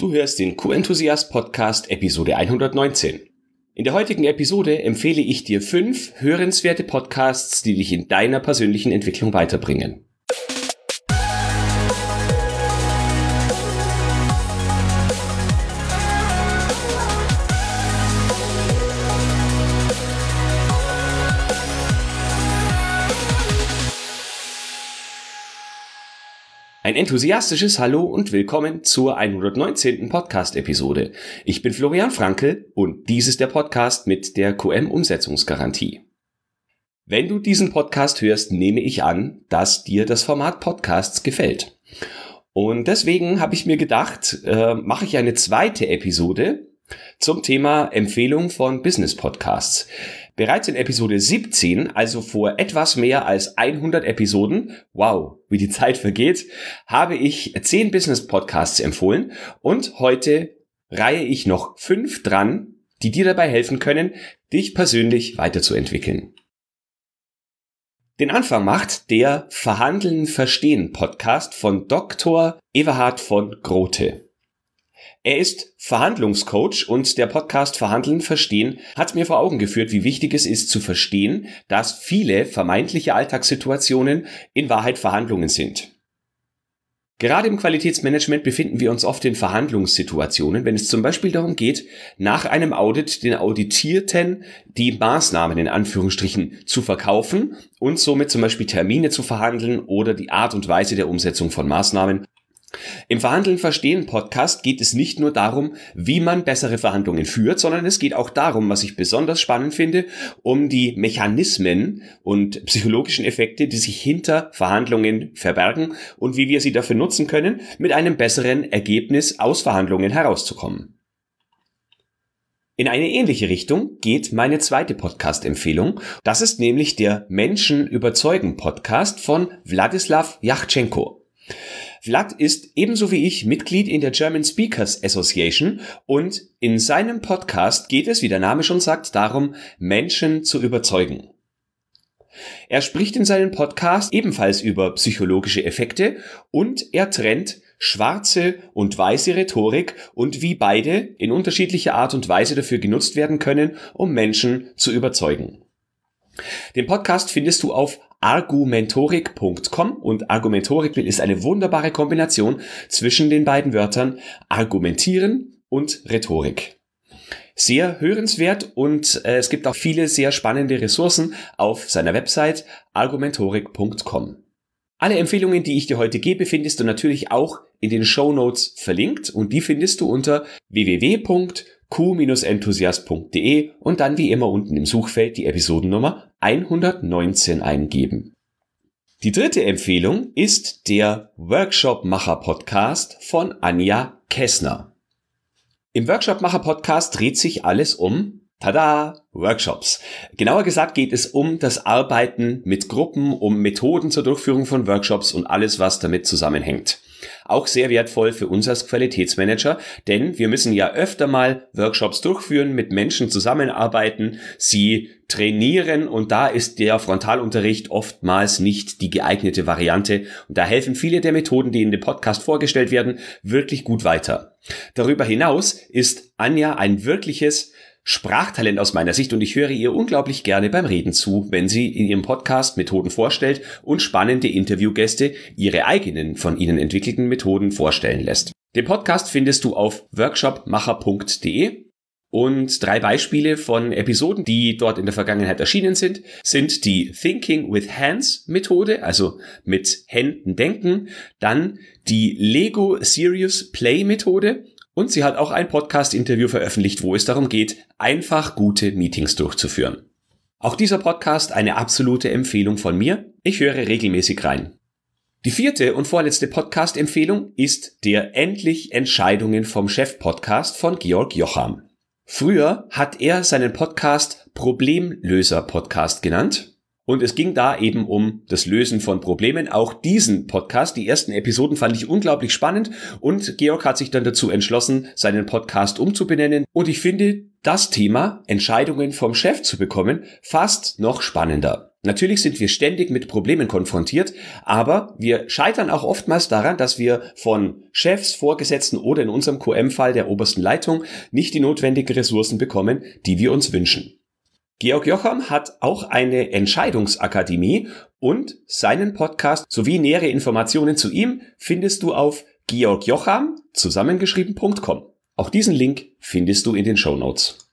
Du hörst den Q-Enthusiast Podcast Episode 119. In der heutigen Episode empfehle ich dir fünf hörenswerte Podcasts, die dich in deiner persönlichen Entwicklung weiterbringen. Enthusiastisches Hallo und willkommen zur 119. Podcast-Episode. Ich bin Florian Frankel und dies ist der Podcast mit der QM-Umsetzungsgarantie. Wenn du diesen Podcast hörst, nehme ich an, dass dir das Format Podcasts gefällt. Und deswegen habe ich mir gedacht, äh, mache ich eine zweite Episode zum Thema Empfehlung von Business Podcasts. Bereits in Episode 17, also vor etwas mehr als 100 Episoden, wow, wie die Zeit vergeht, habe ich 10 Business Podcasts empfohlen und heute reihe ich noch 5 dran, die dir dabei helfen können, dich persönlich weiterzuentwickeln. Den Anfang macht der Verhandeln Verstehen Podcast von Dr. Everhard von Grote. Er ist Verhandlungscoach und der Podcast Verhandeln Verstehen hat mir vor Augen geführt, wie wichtig es ist zu verstehen, dass viele vermeintliche Alltagssituationen in Wahrheit Verhandlungen sind. Gerade im Qualitätsmanagement befinden wir uns oft in Verhandlungssituationen, wenn es zum Beispiel darum geht, nach einem Audit den Auditierten die Maßnahmen in Anführungsstrichen zu verkaufen und somit zum Beispiel Termine zu verhandeln oder die Art und Weise der Umsetzung von Maßnahmen im Verhandeln verstehen Podcast geht es nicht nur darum, wie man bessere Verhandlungen führt, sondern es geht auch darum, was ich besonders spannend finde, um die Mechanismen und psychologischen Effekte, die sich hinter Verhandlungen verbergen und wie wir sie dafür nutzen können, mit einem besseren Ergebnis aus Verhandlungen herauszukommen. In eine ähnliche Richtung geht meine zweite Podcast-Empfehlung. Das ist nämlich der Menschen überzeugen Podcast von Wladislav Yachtschenko. Vlad ist ebenso wie ich Mitglied in der German Speakers Association und in seinem Podcast geht es, wie der Name schon sagt, darum, Menschen zu überzeugen. Er spricht in seinem Podcast ebenfalls über psychologische Effekte und er trennt schwarze und weiße Rhetorik und wie beide in unterschiedlicher Art und Weise dafür genutzt werden können, um Menschen zu überzeugen. Den Podcast findest du auf argumentorik.com und Argumentorik ist eine wunderbare Kombination zwischen den beiden Wörtern argumentieren und Rhetorik. Sehr hörenswert und äh, es gibt auch viele sehr spannende Ressourcen auf seiner Website argumentorik.com. Alle Empfehlungen, die ich dir heute gebe, findest du natürlich auch in den Show Notes verlinkt und die findest du unter www.q-enthusiast.de und dann wie immer unten im Suchfeld die Episodennummer 119 eingeben. Die dritte Empfehlung ist der Workshop-Macher Podcast von Anja Kessner. Im Workshop-Macher Podcast dreht sich alles um Tada! Workshops. Genauer gesagt geht es um das Arbeiten mit Gruppen, um Methoden zur Durchführung von Workshops und alles, was damit zusammenhängt. Auch sehr wertvoll für uns als Qualitätsmanager, denn wir müssen ja öfter mal Workshops durchführen, mit Menschen zusammenarbeiten, sie trainieren und da ist der Frontalunterricht oftmals nicht die geeignete Variante und da helfen viele der Methoden, die in dem Podcast vorgestellt werden, wirklich gut weiter. Darüber hinaus ist Anja ein wirkliches Sprachtalent aus meiner Sicht und ich höre ihr unglaublich gerne beim Reden zu, wenn sie in ihrem Podcast Methoden vorstellt und spannende Interviewgäste ihre eigenen von ihnen entwickelten Methoden vorstellen lässt. Den Podcast findest du auf workshopmacher.de und drei Beispiele von Episoden, die dort in der Vergangenheit erschienen sind, sind die Thinking with Hands Methode, also mit Händen denken, dann die Lego Serious Play Methode und sie hat auch ein Podcast-Interview veröffentlicht, wo es darum geht, einfach gute Meetings durchzuführen. Auch dieser Podcast eine absolute Empfehlung von mir. Ich höre regelmäßig rein. Die vierte und vorletzte Podcast-Empfehlung ist der Endlich Entscheidungen vom Chef Podcast von Georg Jocham. Früher hat er seinen Podcast Problemlöser Podcast genannt und es ging da eben um das Lösen von Problemen. Auch diesen Podcast, die ersten Episoden fand ich unglaublich spannend und Georg hat sich dann dazu entschlossen, seinen Podcast umzubenennen. Und ich finde das Thema, Entscheidungen vom Chef zu bekommen, fast noch spannender. Natürlich sind wir ständig mit Problemen konfrontiert, aber wir scheitern auch oftmals daran, dass wir von Chefs, Vorgesetzten oder in unserem QM-Fall der obersten Leitung nicht die notwendigen Ressourcen bekommen, die wir uns wünschen. Georg Jocham hat auch eine Entscheidungsakademie und seinen Podcast sowie nähere Informationen zu ihm findest du auf georgjocham zusammengeschrieben.com. Auch diesen Link findest du in den Show Notes.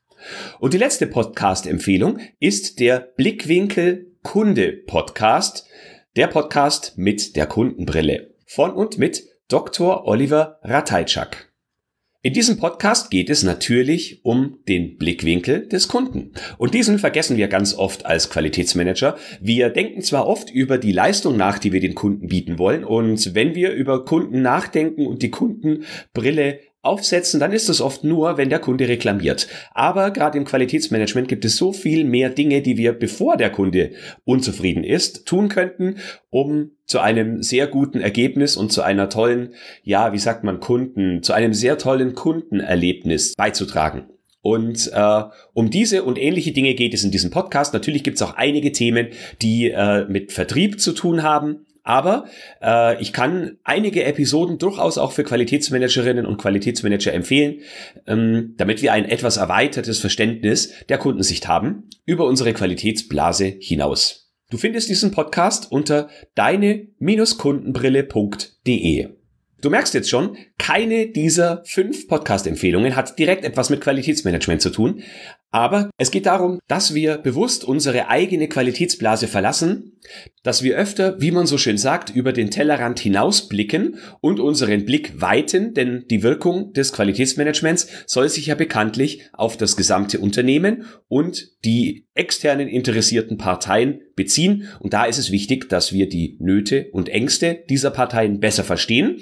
Und die letzte Podcast-Empfehlung ist der Blickwinkel Kunde Podcast, der Podcast mit der Kundenbrille von und mit Dr. Oliver Ratajczak. In diesem Podcast geht es natürlich um den Blickwinkel des Kunden. Und diesen vergessen wir ganz oft als Qualitätsmanager. Wir denken zwar oft über die Leistung nach, die wir den Kunden bieten wollen. Und wenn wir über Kunden nachdenken und die Kundenbrille aufsetzen, dann ist es oft nur, wenn der Kunde reklamiert. Aber gerade im Qualitätsmanagement gibt es so viel mehr Dinge, die wir, bevor der Kunde unzufrieden ist, tun könnten, um zu einem sehr guten Ergebnis und zu einer tollen, ja, wie sagt man, Kunden, zu einem sehr tollen Kundenerlebnis beizutragen. Und äh, um diese und ähnliche Dinge geht es in diesem Podcast. Natürlich gibt es auch einige Themen, die äh, mit Vertrieb zu tun haben. Aber äh, ich kann einige Episoden durchaus auch für Qualitätsmanagerinnen und Qualitätsmanager empfehlen, ähm, damit wir ein etwas erweitertes Verständnis der Kundensicht haben über unsere Qualitätsblase hinaus. Du findest diesen Podcast unter deine-kundenbrille.de. Du merkst jetzt schon, keine dieser fünf Podcast-Empfehlungen hat direkt etwas mit Qualitätsmanagement zu tun, aber es geht darum, dass wir bewusst unsere eigene Qualitätsblase verlassen, dass wir öfter, wie man so schön sagt, über den Tellerrand hinausblicken und unseren Blick weiten, denn die Wirkung des Qualitätsmanagements soll sich ja bekanntlich auf das gesamte Unternehmen und die externen interessierten Parteien beziehen. Und da ist es wichtig, dass wir die Nöte und Ängste dieser Parteien besser verstehen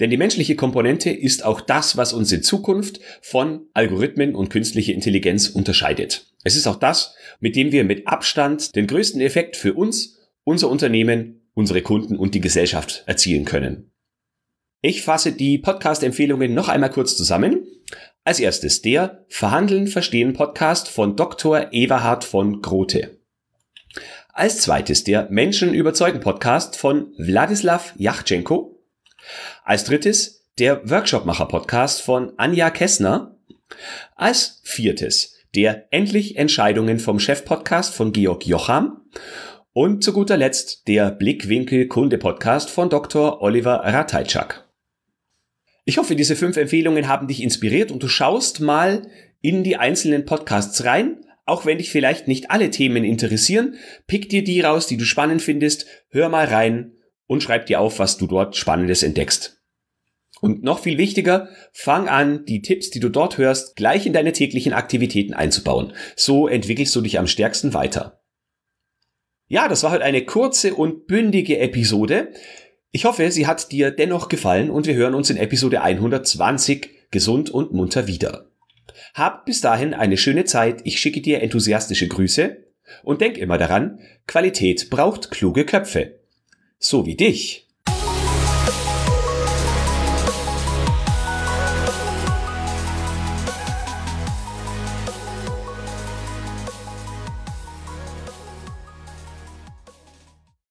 denn die menschliche Komponente ist auch das, was uns in Zukunft von Algorithmen und künstlicher Intelligenz unterscheidet. Es ist auch das, mit dem wir mit Abstand den größten Effekt für uns, unser Unternehmen, unsere Kunden und die Gesellschaft erzielen können. Ich fasse die Podcast-Empfehlungen noch einmal kurz zusammen. Als erstes der Verhandeln Verstehen Podcast von Dr. Everhard von Grote. Als zweites der Menschen überzeugen Podcast von Wladislav Yachtschenko. Als drittes der Workshopmacher-Podcast von Anja Kessner. Als viertes der Endlich Entscheidungen vom Chef-Podcast von Georg Jocham. Und zu guter Letzt der Blickwinkel Kunde-Podcast von Dr. Oliver Ratajczak. Ich hoffe, diese fünf Empfehlungen haben dich inspiriert und du schaust mal in die einzelnen Podcasts rein. Auch wenn dich vielleicht nicht alle Themen interessieren, pick dir die raus, die du spannend findest, hör mal rein und schreib dir auf, was du dort Spannendes entdeckst. Und noch viel wichtiger, fang an, die Tipps, die du dort hörst, gleich in deine täglichen Aktivitäten einzubauen. So entwickelst du dich am stärksten weiter. Ja, das war heute eine kurze und bündige Episode. Ich hoffe, sie hat dir dennoch gefallen und wir hören uns in Episode 120 gesund und munter wieder. Hab bis dahin eine schöne Zeit, ich schicke dir enthusiastische Grüße und denk immer daran, Qualität braucht kluge Köpfe so wie dich.